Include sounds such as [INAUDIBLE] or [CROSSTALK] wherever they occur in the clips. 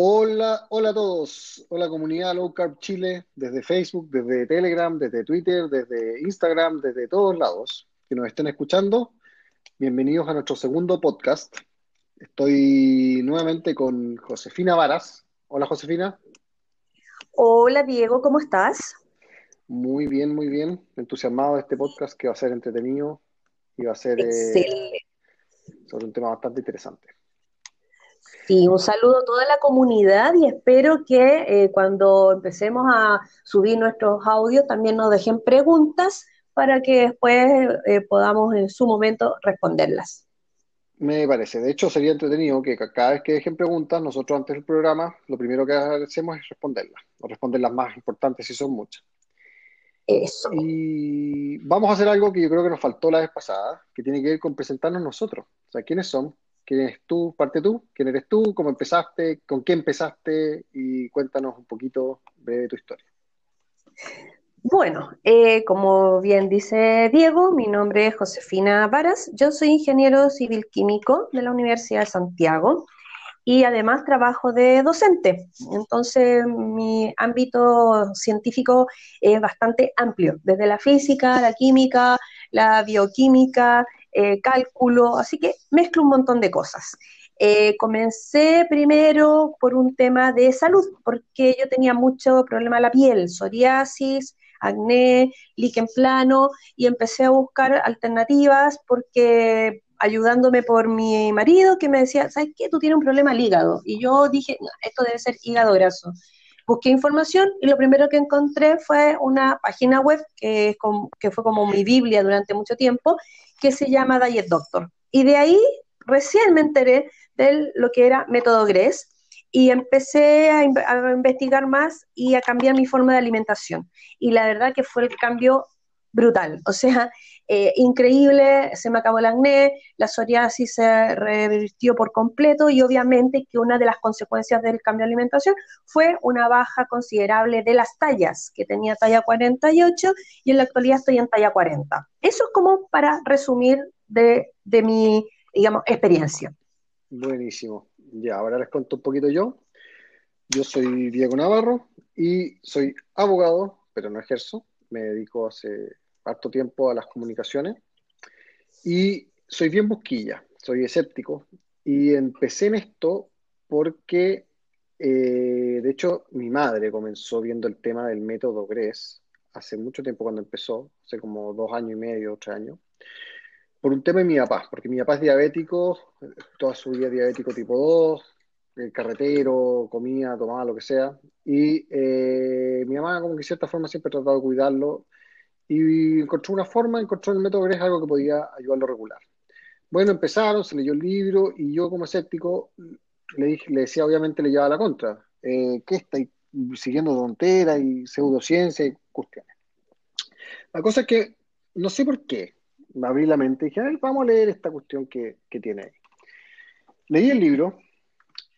Hola, hola a todos. Hola comunidad Low Carb Chile, desde Facebook, desde Telegram, desde Twitter, desde Instagram, desde todos lados que nos estén escuchando. Bienvenidos a nuestro segundo podcast. Estoy nuevamente con Josefina Varas. Hola Josefina. Hola Diego, ¿cómo estás? Muy bien, muy bien. Entusiasmado de este podcast que va a ser entretenido y va a ser eh, sobre un tema bastante interesante. Sí, un saludo a toda la comunidad y espero que eh, cuando empecemos a subir nuestros audios también nos dejen preguntas para que después eh, podamos en su momento responderlas. Me parece. De hecho, sería entretenido que cada vez que dejen preguntas, nosotros antes del programa, lo primero que hacemos es responderlas, o responder las más importantes si son muchas. Eso. Y vamos a hacer algo que yo creo que nos faltó la vez pasada, que tiene que ver con presentarnos nosotros. O sea, ¿quiénes son? ¿Quién eres tú? Parte tú. ¿Quién eres tú? ¿Cómo empezaste? ¿Con qué empezaste? Y cuéntanos un poquito de tu historia. Bueno, eh, como bien dice Diego, mi nombre es Josefina Varas. Yo soy ingeniero civil químico de la Universidad de Santiago y además trabajo de docente. Entonces, mi ámbito científico es bastante amplio, desde la física, la química, la bioquímica, eh, cálculo, así que mezclo un montón de cosas. Eh, comencé primero por un tema de salud, porque yo tenía mucho problema de la piel, psoriasis, acné, líquen plano, y empecé a buscar alternativas porque ayudándome por mi marido que me decía, ¿sabes qué? Tú tienes un problema al hígado. Y yo dije, esto debe ser hígado graso. Busqué información y lo primero que encontré fue una página web que, que fue como mi Biblia durante mucho tiempo, que se llama Diet Doctor. Y de ahí recién me enteré de lo que era método GRES y empecé a, investigar más y a cambiar mi forma de alimentación. Y la verdad que fue el cambio brutal, o sea, eh, increíble, se me acabó el acné, la psoriasis se revirtió por completo y obviamente que una de las consecuencias del cambio de alimentación fue una baja considerable de las tallas, que tenía talla 48 y en la actualidad estoy en talla 40. Eso es como para resumir de, de mi, digamos, experiencia. Buenísimo. Ya, ahora les cuento un poquito yo. Yo soy Diego Navarro y soy abogado, pero no ejerzo. Me dedico hace harto tiempo a las comunicaciones. Y soy bien busquilla, soy escéptico. Y empecé en esto porque, eh, de hecho, mi madre comenzó viendo el tema del método GRES hace mucho tiempo cuando empezó, hace como dos años y medio, tres años por un tema de mi papá, porque mi papá es diabético, toda su vida diabético tipo 2, el carretero, comía, tomaba lo que sea, y eh, mi mamá como que de cierta forma siempre ha tratado de cuidarlo, y encontró una forma, encontró el método GRES algo que podía ayudarlo a regular. Bueno, empezaron, se leyó el libro, y yo como escéptico le, dije, le decía, obviamente le llevaba la contra, eh, ¿qué está siguiendo tonteras y pseudociencia y cuestiones? La cosa es que, no sé por qué, me abrí la mente y dije, vamos a leer esta cuestión que, tiene ahí. Leí el libro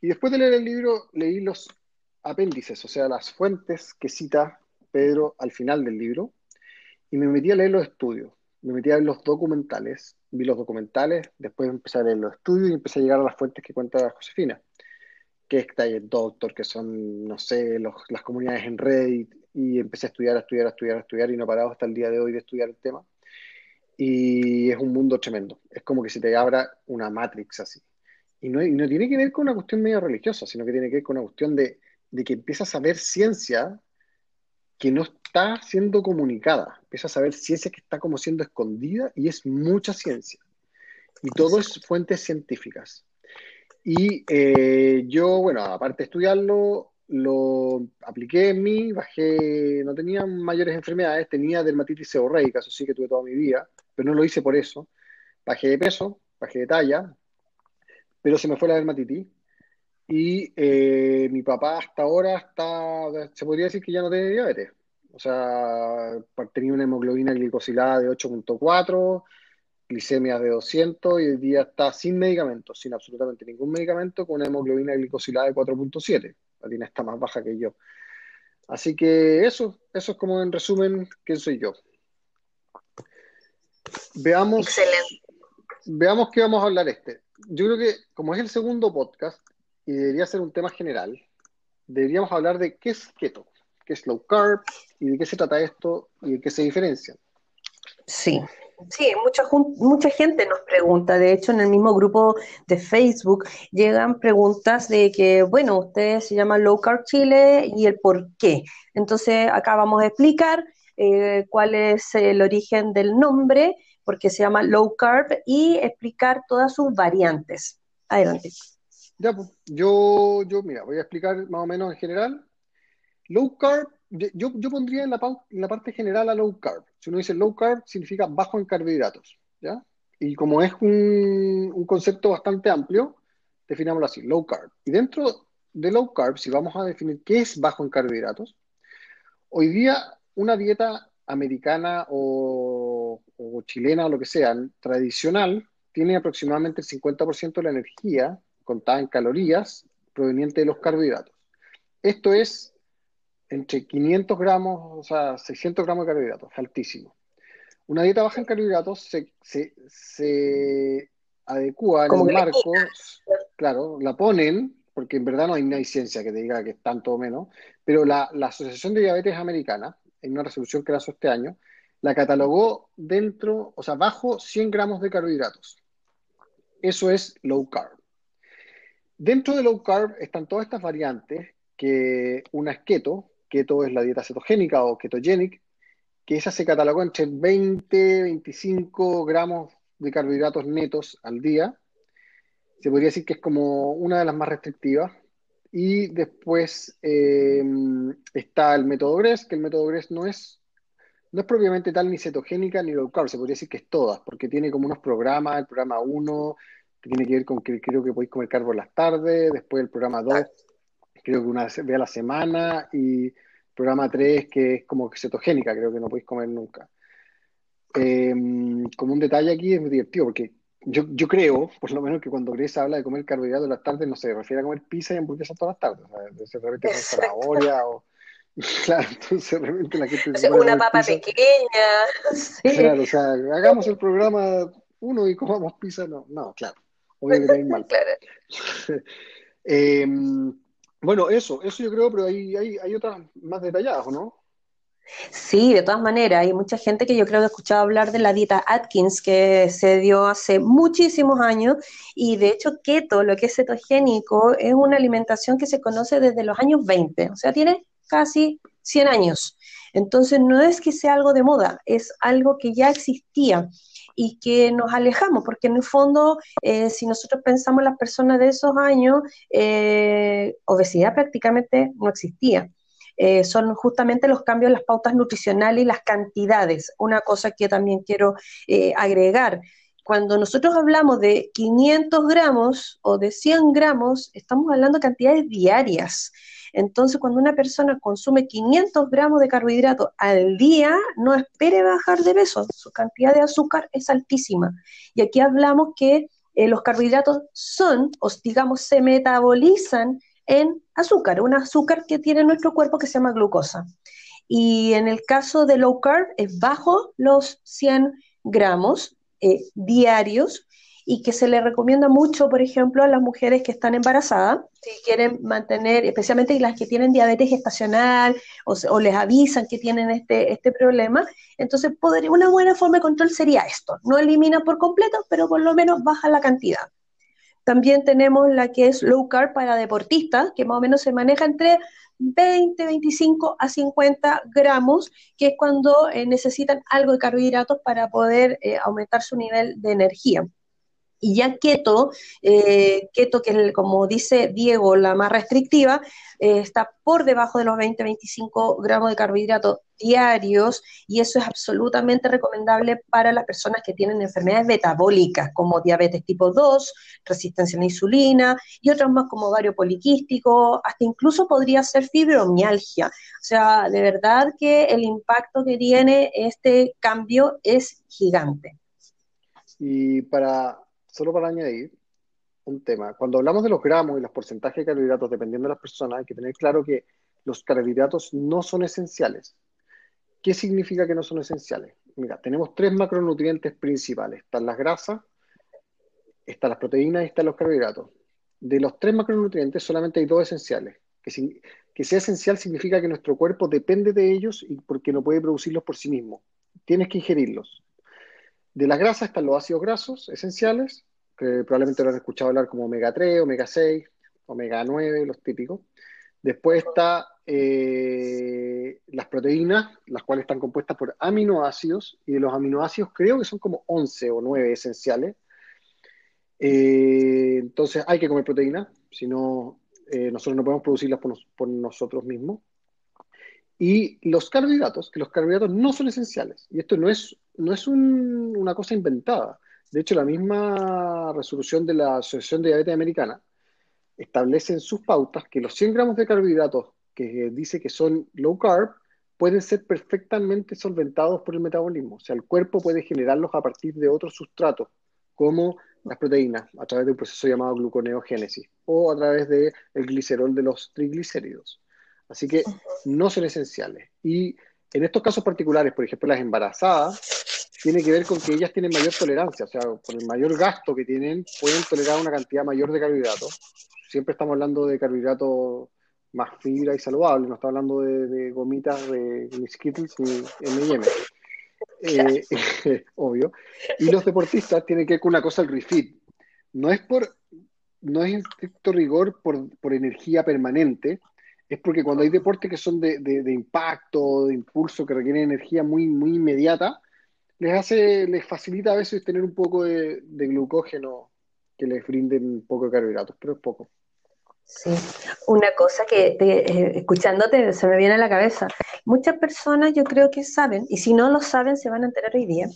y después de leer el libro leí los apéndices, o sea, las fuentes que cita Pedro al final del libro y me metí a leer los estudios, me metí a leer los documentales, vi los documentales, después empecé a leer los estudios y empecé a llegar a las fuentes que cuenta Josefina, que es el Doctor, que son, no sé, las comunidades en Reddit, y empecé a estudiar, a estudiar, a estudiar, a estudiar y no he parado hasta el día de hoy de estudiar el tema y es un mundo tremendo. Es como que se te abra una Matrix así. Y no, no tiene que ver con una cuestión medio religiosa, sino que tiene que ver con una cuestión de, de que empiezas a ver ciencia que no está siendo comunicada. Empiezas a ver ciencia que está como siendo escondida y es mucha ciencia. Y todo es fuentes científicas. Y eh, yo, bueno, aparte de estudiarlo, lo apliqué en mí, bajé, no tenía mayores enfermedades, tenía dermatitis seborreica, eso sí que tuve toda mi vida, pero no lo hice por eso. Bajé de peso, bajé de talla, pero se me fue la dermatitis. Y eh, mi papá hasta ahora está, se podría decir que ya no tiene diabetes. O sea, tenía una hemoglobina glicosilada de 8.4, glicemia de 200 y hoy día está sin medicamentos, sin absolutamente ningún medicamento, con una hemoglobina glicosilada de 4.7. La tiene está más baja que yo. Así que eso, eso es como en resumen quién soy yo. Veamos, Excelente. veamos qué vamos a hablar este. Yo creo que como es el segundo podcast y debería ser un tema general, deberíamos hablar de qué es keto, qué es low carb y de qué se trata esto y de qué se diferencian. Sí, Sí, mucha, mucha gente nos pregunta, de hecho en el mismo grupo de Facebook llegan preguntas de que, bueno, ustedes se llaman Low Carb Chile y el por qué. Entonces acá vamos a explicar eh, cuál es el origen del nombre, por qué se llama Low Carb y explicar todas sus variantes. Adelante. Ya, pues, yo, yo, mira, voy a explicar más o menos en general. Low Carb yo, yo pondría en la, en parte general a low carb. Si uno dice low carb, significa bajo en carbohidratos. ¿ya? Y como es un, un concepto bastante amplio, definámoslo así, low carb. Y dentro de low carb, si vamos a definir qué es bajo en carbohidratos, hoy día una dieta americana o, o chilena o lo que sea, tradicional, tiene aproximadamente el 50% de la energía contada en calorías proveniente de los carbohidratos. Esto es entre 500 gramos, o sea, 600 gramos de carbohidratos, altísimo. Una dieta baja en carbohidratos se, se, se adecua en el marco, claro, la ponen, porque en verdad no hay, hay ciencia que te diga que es tanto o menos, pero la, la Asociación de Diabetes Americana, en una resolución que lanzó este año, la catalogó dentro, o sea, bajo 100 gramos de carbohidratos. Eso es low carb. Dentro de low carb están todas estas variantes, que una es keto, keto es la dieta cetogénica o ketogenic, que esa se catalogó entre 20, 25 gramos de carbohidratos netos al día. Se podría decir que es como una de las más restrictivas. Y después eh, está el método GRES, que el método GRES no es, no es propiamente tal ni cetogénica ni low carb, se podría decir que es todas, porque tiene como unos programas, el programa 1, que tiene que ver con que creo que podéis comer carbo en las tardes, después el programa 2, creo que una vez a la semana, y programa 3 que es como cetogénica, creo que no podéis comer nunca. Em, como un detalle aquí es muy divertido, porque yo, yo creo, por lo menos, que cuando Grace habla de comer carbohidratos en las tardes, no se refiere a comer pizza y hamburguesas todas las tardes. O sea, de repente con zanahoria o. [LAUGHS] Claro, entonces realmente la gente. una papa pequeña. [LAUGHS] Claro, o sea, hagamos el programa uno y comamos pizza, no, no, claro. Obvio que [LAUGHS] mal. claro. eh, bueno, eso, eso yo creo, pero hay, hay, hay otras más detalladas, ¿no? Sí, de todas maneras, hay mucha gente que yo creo que ha escuchado hablar de la dieta Atkins que se dio hace muchísimos años y de hecho keto, lo que es cetogénico, es una alimentación que se conoce desde los años 20, o sea, tiene casi 100 años. Entonces no es que sea algo de moda, es algo que ya existía y que nos alejamos, porque en el fondo, eh, si nosotros pensamos en las personas de esos años, eh, obesidad prácticamente no existía. Eh, son justamente los cambios en las pautas nutricionales y las cantidades. Una cosa que también quiero agregar, cuando nosotros hablamos de 500 gramos o de 100 gramos, estamos hablando de cantidades diarias. Entonces, cuando una persona consume 500 gramos de carbohidratos al día, no espere bajar de peso, su cantidad de azúcar es altísima. Y aquí hablamos que eh, los carbohidratos son, o digamos, se metabolizan en azúcar, un azúcar que tiene nuestro cuerpo que se llama glucosa. Y en el caso de low carb es bajo los 100 gramos eh, diarios y que se le recomienda mucho, por ejemplo, a las mujeres que están embarazadas, si quieren mantener, especialmente las que tienen diabetes gestacional o, les avisan que tienen este, este problema. Entonces, una buena forma de control sería esto. No elimina por completo, pero por lo menos baja la cantidad. También tenemos la que es low carb para deportistas, que más o menos se maneja entre 20, 25 a 50 gramos, que es cuando eh, necesitan algo de carbohidratos para poder eh, aumentar su nivel de energía. Y ya keto, eh, keto que es, como dice Diego, la más restrictiva, eh, está por debajo de los 20-25 gramos de carbohidratos diarios y eso es absolutamente recomendable para las personas que tienen enfermedades metabólicas como diabetes tipo 2, resistencia a la insulina y otros más como vario poliquístico, hasta incluso podría ser fibromialgia. O sea, de verdad que el impacto que tiene este cambio es gigante. Y para solo para añadir un tema, cuando hablamos de los gramos y los porcentajes de carbohidratos dependiendo de las personas, hay que tener claro que los carbohidratos no son esenciales. ¿Qué significa que no son esenciales? mira, tenemos tres macronutrientes principales. Están las grasas, están las proteínas y están los carbohidratos. De los tres macronutrientes solamente hay dos esenciales. Que, que sea esencial significa que nuestro cuerpo depende de ellos y porque no puede producirlos por sí mismo. Tienes que ingerirlos. De las grasas están los ácidos grasos esenciales, que probablemente lo han escuchado hablar como omega 3, omega 6, omega 9, los típicos. Después está eh, las proteínas, las cuales están compuestas por aminoácidos, y de los aminoácidos creo que son como 11 o 9 esenciales. Eh, entonces hay que comer proteínas, si no, eh, nosotros no podemos producirlas por, nosotros mismos. Y los carbohidratos, que los carbohidratos no son esenciales. Y esto no es, no es una cosa inventada. De hecho, la misma resolución de la Asociación de Diabetes Americana establece en sus pautas que los 100 gramos de carbohidratos que dice que son low carb pueden ser perfectamente solventados por el metabolismo. O sea, el cuerpo puede generarlos a partir de otros sustratos, como las proteínas, a través de un proceso llamado gluconeogénesis, o a través del glicerol de los triglicéridos. Así que no son esenciales. Y en estos casos particulares, por ejemplo, las embarazadas, tiene que ver con que ellas tienen mayor tolerancia, o sea, por el mayor gasto que tienen, pueden tolerar una cantidad mayor de carbohidratos. Siempre estamos hablando de carbohidratos más fibra y saludable, no está hablando de, gomitas de Skittles ni M&M. Eh, [LAUGHS] obvio. Y los deportistas tienen que ver con una cosa, el refit. No es por, no es en estricto rigor por, por energía permanente, es porque cuando hay deportes que son de, de, impacto, de impulso, que requieren energía muy, muy inmediata, les hace, les facilita a veces tener un poco de, de glucógeno que les brinden un poco de carbohidratos, pero es poco. Sí, una cosa que eh, escuchándote se me viene a la cabeza. Muchas personas yo creo que saben, y si no lo saben se van a enterar hoy día,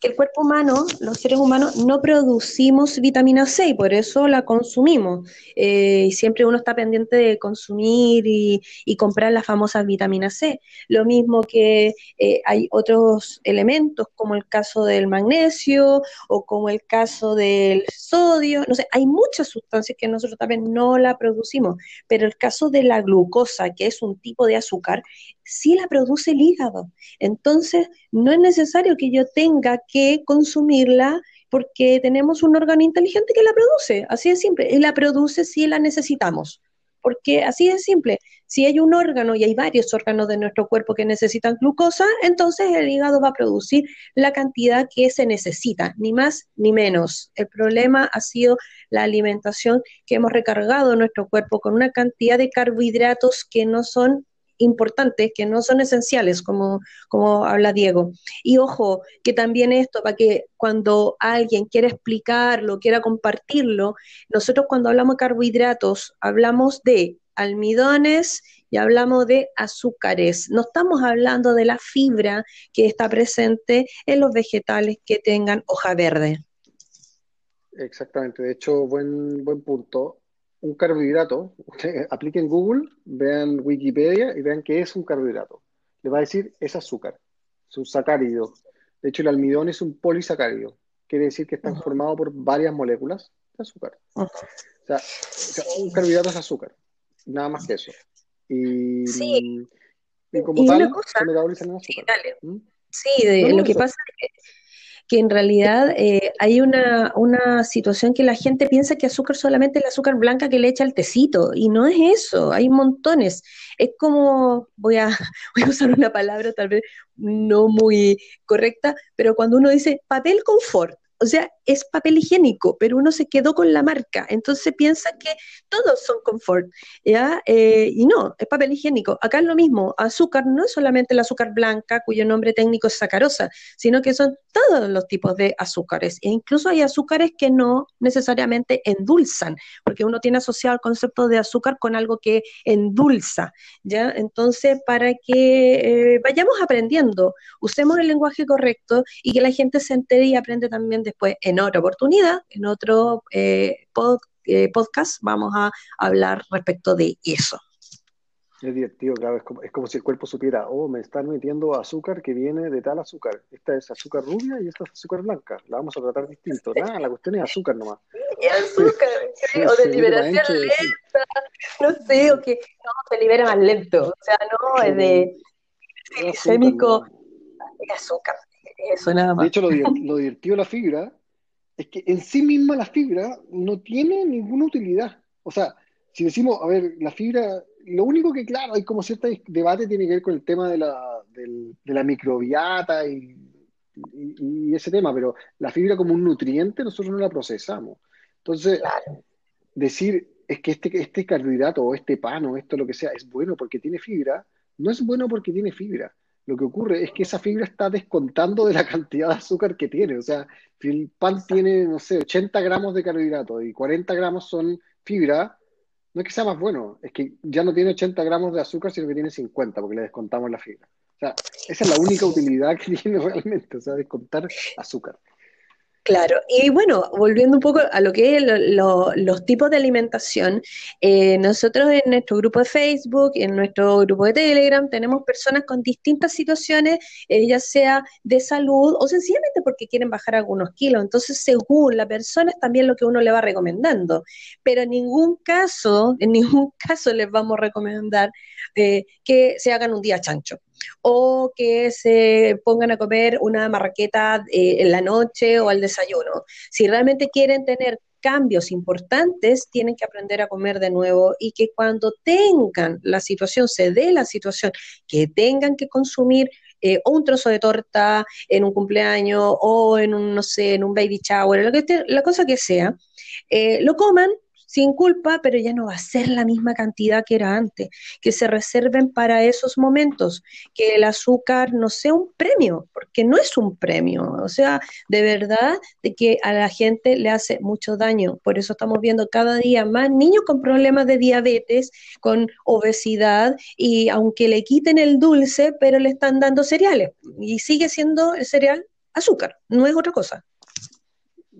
que el cuerpo humano, los seres humanos, no producimos vitamina C y por eso la consumimos. Eh, y siempre uno está pendiente de consumir y, comprar las famosas vitaminas C. Lo mismo que eh, hay otros elementos, como el caso del magnesio o como el caso del sodio. No sé, hay muchas sustancias que nosotros también no la producimos, pero el caso de la glucosa, que es un tipo de azúcar, sí la produce el hígado. Entonces, no es necesario que yo tenga que consumirla porque tenemos un órgano inteligente que la produce, así de simple, y la produce si la necesitamos, porque así de simple, si hay un órgano y hay varios órganos de nuestro cuerpo que necesitan glucosa, entonces el hígado va a producir la cantidad que se necesita, ni más ni menos. El problema ha sido la alimentación que hemos recargado nuestro cuerpo con una cantidad de carbohidratos que no son importantes que no son esenciales, como, como habla Diego. Y ojo, que también esto, para que cuando alguien quiera explicarlo, quiera compartirlo, nosotros cuando hablamos de carbohidratos, hablamos de almidones y hablamos de azúcares. No estamos hablando de la fibra que está presente en los vegetales que tengan hoja verde. Exactamente, de hecho, buen, buen punto un carbohidrato, apliquen Google, vean Wikipedia y vean qué es un carbohidrato. Le va a decir es azúcar, es un sacárido. De hecho, el almidón es un polisacárido. Quiere decir que está formado por varias moléculas de azúcar. o, sea, un carbohidrato es azúcar, nada más que eso. Y, sí. y como tal, se metabolizan en azúcar. ¿Mm? Sí, de, lo que pasa es que que en realidad eh, hay una, una, situación que la gente piensa que azúcar solamente es el azúcar blanca que le echa el tecito, y no es eso, hay montones. Es como, voy a, [LAUGHS] voy a usar una palabra tal vez no muy correcta, pero cuando uno dice papel confort, o sea, es papel higiénico, pero uno se quedó con la marca, entonces piensa que todos son confort, ¿ya? Eh, y no, es papel higiénico. Acá es lo mismo, azúcar no es solamente el azúcar blanca, cuyo nombre técnico es sacarosa, sino que son todos los tipos de azúcares, e incluso hay azúcares que no necesariamente endulzan, porque uno tiene asociado el concepto de azúcar con algo que endulza, ¿ya? Entonces, para que eh, vayamos aprendiendo, usemos el lenguaje correcto y que la gente se entere y aprende también después otra oportunidad, en otro eh, eh, podcast, vamos a hablar respecto de eso. Es divertido, claro, es como, es como, si el cuerpo supiera, oh, me están metiendo azúcar que viene de tal azúcar. Esta es azúcar rubia y esta es azúcar blanca. La vamos a tratar distinto. Nada, la cuestión es azúcar nomás. Y azúcar, o de liberación lenta, no sé, o que no, se libera más lento. O sea, no, es de glicémico, de azúcar Eso nada más. De hecho, lo, lo divertido de la fibra es que en sí misma la fibra no tiene ninguna utilidad. O sea, si decimos, a ver, la fibra, lo único que, claro, hay como cierto debate tiene que ver con el tema de la, de la microbiata y, y, ese tema, pero la fibra como un nutriente nosotros no la procesamos. Entonces, decir es que este, este carbohidrato o este pan o esto lo que sea es bueno porque tiene fibra, no es bueno porque tiene fibra. Lo que ocurre es que esa fibra está descontando de la [LAUGHS] cantidad de azúcar que tiene. O sea, si el pan tiene, no sé, 80 gramos de carbohidrato y 40 gramos son fibra, no es que sea más bueno, es que ya no tiene 80 gramos de azúcar, sino que tiene 50 porque le descontamos la fibra. O sea, esa es la única utilidad que [LAUGHS] tiene realmente, o sea, descontar azúcar. Claro, y bueno, volviendo un poco a lo que es los tipos de alimentación, eh, nosotros en nuestro grupo de Facebook, en nuestro grupo de Telegram, tenemos personas con distintas situaciones, eh, ya sea de salud o sencillamente porque quieren bajar algunos kilos. Entonces, según la persona es también lo que uno le va recomendando, pero en ningún caso, en ningún [LAUGHS] caso les vamos a recomendar eh, que se hagan un día chancho o que se pongan a comer una marraqueta eh, en la noche o al desayuno. Si realmente quieren tener cambios importantes, tienen que aprender a comer de nuevo y que cuando tengan la situación, se dé la situación, que tengan que consumir eh, un trozo de torta en un cumpleaños o en un, no sé, en un baby shower, lo que la cosa que sea, eh, lo coman sin culpa, pero ya no va a ser la misma cantidad que era antes, que se reserven para esos momentos, que el azúcar no sea un premio, porque no es un premio, o sea, de verdad de que a la gente le hace mucho daño, por eso estamos viendo cada día más niños con problemas de diabetes, con obesidad, y aunque le quiten el dulce, pero le están dando cereales, y sigue siendo el cereal azúcar, no es otra cosa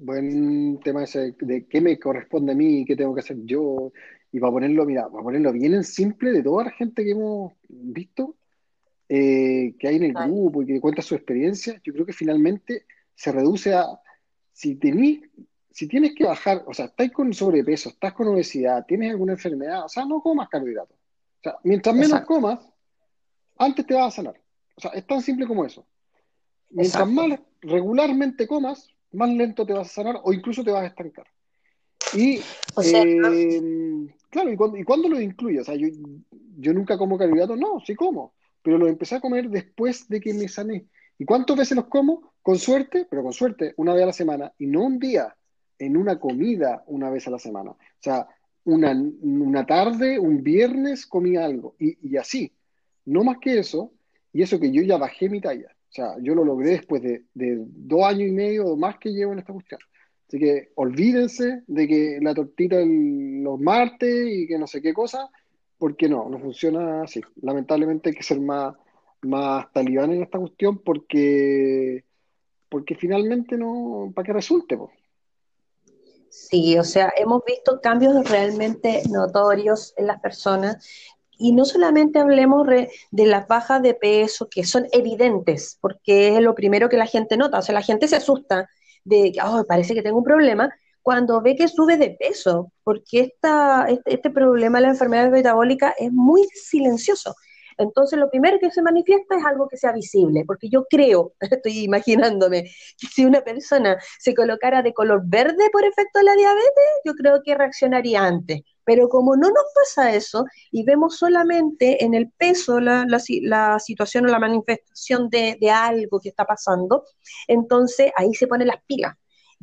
buen tema ese de qué me corresponde a mí qué tengo que hacer yo. Y para ponerlo, mira, para ponerlo bien en simple de toda la gente que hemos visto, eh, que hay en el grupo y que cuenta su experiencia, yo creo que finalmente se reduce a, si tenés, si tienes que bajar, o sea, estás con sobrepeso, estás con obesidad, tienes alguna enfermedad, o sea, no comas carbohidratos. O sea, mientras menos comas, antes te vas a sanar. O sea, es tan simple como eso. Mientras más regularmente comas, más lento te vas a sanar o incluso te vas a estancar. Y, eh, claro, ¿y cuándo, ¿y lo incluye? O sea, yo, yo nunca como carbohidratos, no, sí como, pero los empecé a comer después de que me sané. ¿Y cuántas veces los como? Con suerte, pero con suerte, una vez a la semana, y no un día, en una comida una vez a la semana. O sea, una, una tarde, un viernes comí algo, y, y así. No más que eso, y eso que yo ya bajé mi talla. O sea, yo lo logré después de, dos años y medio o más que llevo en esta cuestión. Así que olvídense de que la tortita los martes y que no sé qué cosa, porque no, no funciona así. Lamentablemente hay que ser más, más talibán en esta cuestión porque, porque finalmente no, para que resulte. Pues. Sí, o sea, hemos visto cambios realmente notorios en las personas y no solamente hablemos de las bajas de peso, que son evidentes, porque es lo primero que la gente nota. O sea, la gente se asusta de que, parece que tengo un problema, cuando ve que sube de peso, porque esta, este, este problema de la enfermedad metabólica es muy silencioso. Entonces, lo primero que se manifiesta es algo que sea visible, porque yo creo, [LAUGHS] estoy imaginándome, que si una persona se colocara de color verde por efecto de la diabetes, yo creo que reaccionaría antes. Pero como no nos pasa eso y vemos solamente en el peso la, situación o la manifestación de, algo que está pasando, entonces ahí se ponen las pilas.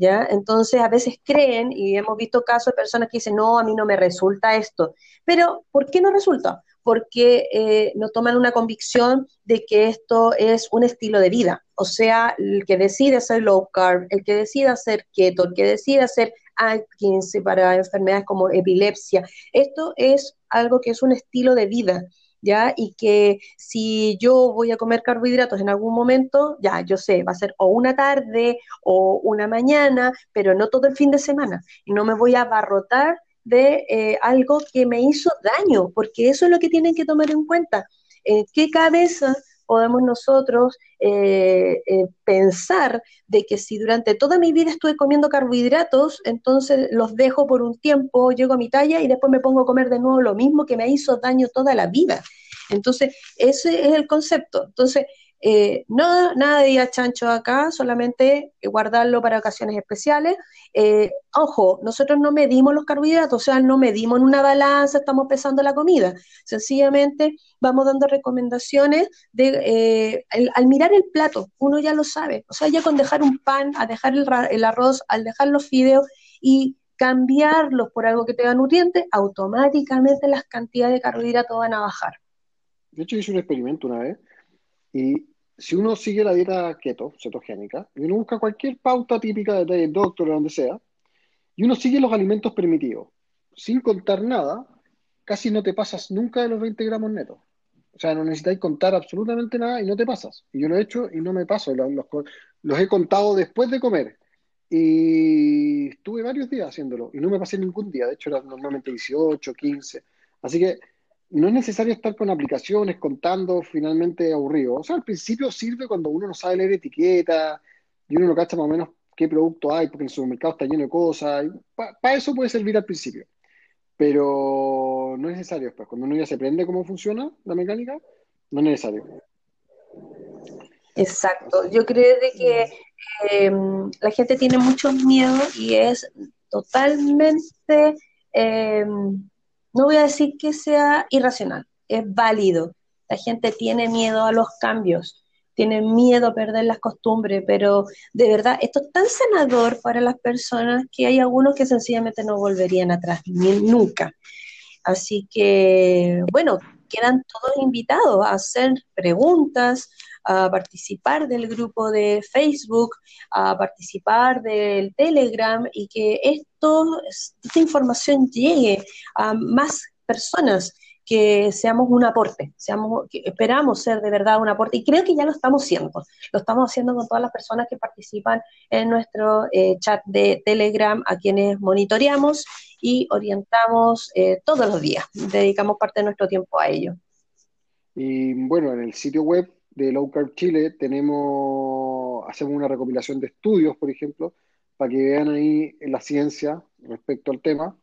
¿Ya? Entonces a veces creen, y hemos visto casos de personas que dicen, no, a mí no me resulta esto. Pero, ¿por qué no resulta? Porque eh, no toman una convicción de que esto es un estilo de vida. O sea, el que decide hacer low carb, el que decide hacer keto, el que decide hacer Atkins para enfermedades como epilepsia. Esto es algo que es un estilo de vida. ¿Ya? Y que si yo voy a comer carbohidratos en algún momento, ya, yo sé, va a ser o una tarde o una mañana, pero no todo el fin de semana. Y no me voy a abarrotar de eh, algo que me hizo daño, porque eso es lo que tienen que tomar en cuenta. ¿En qué cabeza podemos nosotros eh, eh, pensar de que si durante toda mi vida estuve comiendo carbohidratos, entonces los dejo por un tiempo, llego a mi talla y después me pongo a comer de nuevo lo mismo que me hizo daño toda la vida. Entonces, ese es el concepto. Entonces, eh, no, nada de día chancho acá, solamente guardarlo para ocasiones especiales. Eh, ojo, nosotros no medimos los carbohidratos, o sea, no medimos en una balanza, estamos pesando la comida. Sencillamente vamos dando recomendaciones de, eh, al mirar el plato, uno ya lo sabe. O sea, ya con dejar un pan, a dejar el, el arroz, al dejar los fideos y cambiarlos por algo que tenga nutrientes, automáticamente las cantidades de carbohidratos van a bajar. De hecho, hice un experimento una vez y si uno sigue la dieta keto, cetogénica, y uno busca cualquier pauta típica de doctor o donde sea, y uno sigue los alimentos permitidos, sin contar nada, casi no te pasas nunca de los 20 gramos netos. O sea, no necesitáis contar absolutamente nada y no te pasas. Y yo lo he hecho y no me paso. Los, los, he contado después de comer. Y estuve varios días haciéndolo y no me pasé ningún día. De hecho, era normalmente 18, 15. Así que no es necesario estar con aplicaciones contando finalmente aburrido. O sea, al principio sirve cuando uno no sabe leer etiqueta y uno no cacha más o menos qué producto hay, porque el supermercado está lleno de cosas. Para eso puede servir al principio. Pero no es necesario pues Cuando uno ya se aprende cómo funciona la mecánica, no es necesario. Exacto. Yo creo que em, la gente tiene mucho miedo y es totalmente em, no voy a decir que sea irracional, es válido. La gente tiene miedo a los cambios, tiene miedo a perder las costumbres, pero de verdad, esto es tan sanador para las personas que hay algunos que sencillamente no volverían atrás, ni nunca. Así que, bueno, quedan todos invitados a hacer preguntas, a participar del grupo de Facebook, a participar del Telegram y que esto, esta información llegue a más personas que seamos un aporte, seamos, esperamos ser de verdad un aporte y creo que ya lo estamos haciendo, lo estamos haciendo con todas las personas que participan en nuestro eh, chat de Telegram, a quienes monitoreamos y orientamos eh, todos los días, dedicamos parte de nuestro tiempo a ello. Y bueno, en el sitio web de Low Carb Chile tenemos, hacemos una recopilación de estudios, por ejemplo, para que vean ahí la ciencia respecto al tema.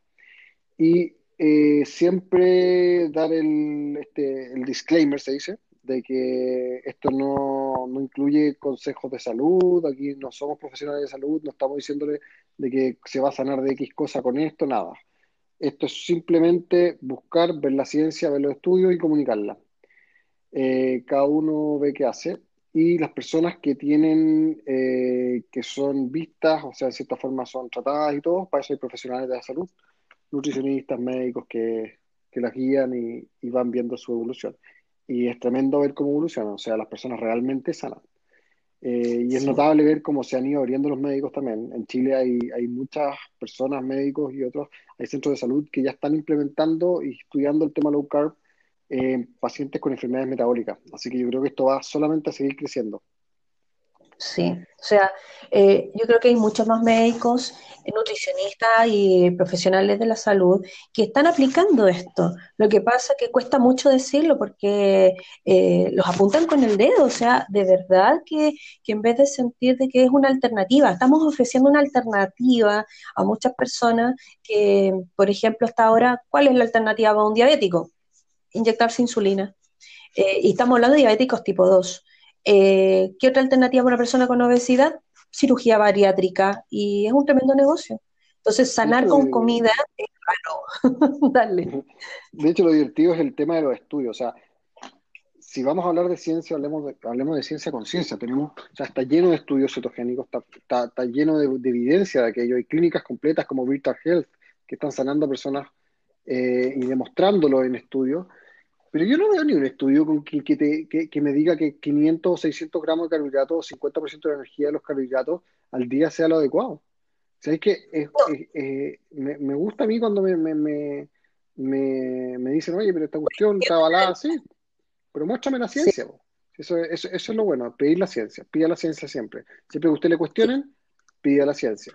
Y eh, siempre dar el, este, el disclaimer, se dice, de que esto no, no, incluye consejos de salud, aquí no somos profesionales de salud, no estamos diciéndole de que se va a sanar de X cosa con esto, nada. Esto es simplemente buscar, ver la ciencia, ver los estudios y comunicarla. Eh, cada uno ve qué hace. Y las personas que tienen, eh, que son vistas, o sea, de cierta forma son tratadas y todo, para eso hay profesionales de la salud, nutricionistas, médicos que, que las guían y, y, van viendo su evolución. Y es tremendo ver cómo evolucionan, o sea, las personas realmente sanan. Eh, y es notable ver cómo se han ido abriendo los médicos también. En Chile hay, hay muchas personas, médicos y otros, hay centros de salud que ya están implementando y estudiando el tema low carb en pacientes con enfermedades metabólicas. Así que yo creo que esto va solamente a seguir creciendo. Sí, o sea, eh, yo creo que hay muchos más médicos, nutricionistas y profesionales de la salud que están aplicando esto. Lo que pasa es que cuesta mucho decirlo porque eh, los apuntan con el dedo, o sea, de verdad que, que en vez de sentir de que es una alternativa, estamos ofreciendo una alternativa a muchas personas que, por ejemplo, hasta ahora, ¿cuál es la alternativa para un diabético? inyectarse insulina. Eh, y estamos hablando de diabéticos tipo 2. Eh, ¿Qué otra alternativa para una persona con obesidad? Cirugía bariátrica. Y es un tremendo negocio. Entonces, sanar con comida es raro. [LAUGHS] Dale. De hecho, lo divertido es el tema de los estudios. O sea, si vamos a hablar de ciencia, hablemos de, hablemos de ciencia con ciencia. Tenemos, o sea, está lleno de estudios cetogénicos, está, está, lleno de, evidencia de aquello. Hay clínicas completas como Virtual Health que están sanando a personas eh, y demostrándolo en estudios. Pero yo no veo ni un estudio con que, que, me diga que 500 o 600 gramos de carbohidratos o 50% de la energía de los carbohidratos al día sea lo adecuado. ¿Sabes que eh, me, gusta a mí cuando me, me, me, dicen, oye, pero esta cuestión está avalada así? Pero muéstrame la ciencia. Eso, eso, eso, es lo bueno, pedir la ciencia. Pida la ciencia siempre. Siempre que usted le cuestionen, pida la ciencia.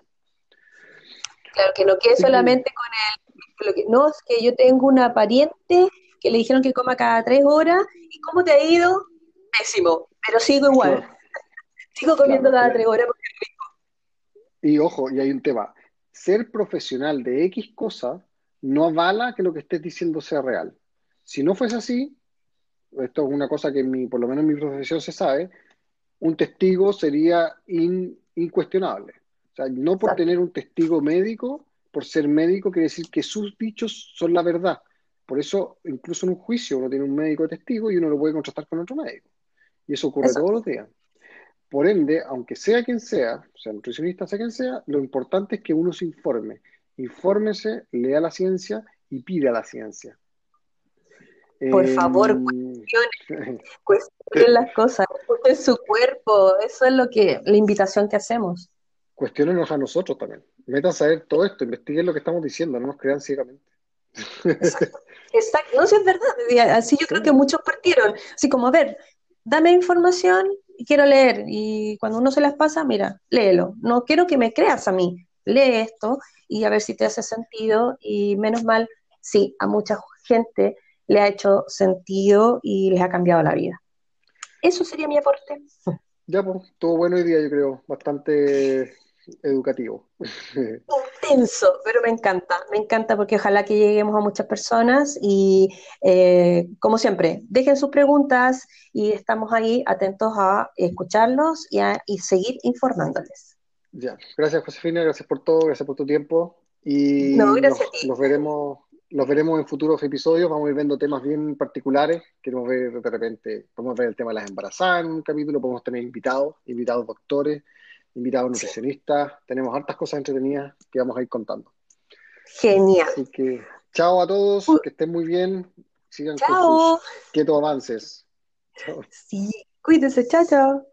Claro, que no quede solamente con el... no, es que yo tengo una pariente que le dijeron que coma cada tres horas. ¿Y cómo te ha ido? Pésimo, pero sigo igual. sigo comiendo cada tres horas porque es rico. Y ojo, y hay un tema. Ser profesional de X cosa no avala que lo que estés diciendo sea real. Si no fuese así, esto es una cosa que mi, por lo menos en mi profesión se sabe, un testigo sería incuestionable. O sea, no por tener un testigo médico, por ser médico, quiere decir que sus dichos son la verdad. Por eso, incluso en un juicio, uno tiene un médico testigo y uno lo puede contrastar con otro médico. Y eso ocurre todos los días. Por ende, aunque sea quien sea, sea nutricionista, sea quien sea, lo importante es que uno se informe. Infórmese, lea la ciencia y pida la ciencia. Por favor, cuestionen, cuestionen [LAUGHS] las cosas, en su cuerpo, eso es lo que, la invitación que hacemos. Cuestionenos a nosotros también. Metan a saber todo esto, investiguen lo que estamos diciendo, no nos crean ciegamente. [LAUGHS] Exacto. No, si es verdad. Así yo creo que muchos partieron. Así como, a ver, dame información y quiero leer. Y cuando uno se las pasa, mira, léelo. No quiero que me creas a mí. Lee esto y a ver si te hace sentido. Y menos mal, sí, a mucha gente le ha hecho sentido y les ha cambiado la vida. Eso sería mi aporte. [LAUGHS] Ya, pues, todo bueno hoy día, yo creo. Bastante educativo. [LAUGHS] Intenso, pero me encanta, me encanta porque ojalá que lleguemos a muchas personas y eh, como siempre, dejen sus preguntas y estamos ahí atentos a escucharlos y, a, seguir informándoles. Ya, gracias Josefina, gracias por todo, gracias por tu tiempo y nos, veremos los veremos en futuros episodios, vamos a ir viendo temas bien particulares, queremos ver de repente, podemos ver el tema de las embarazadas en un capítulo, podemos tener invitados, invitados doctores, invitados nutricionistas, tenemos hartas cosas entretenidas que vamos a ir contando. Genial. Así que chao a todos, que estén muy bien, sigan con sus quietos avances. Sí, cuídense, chao, chao.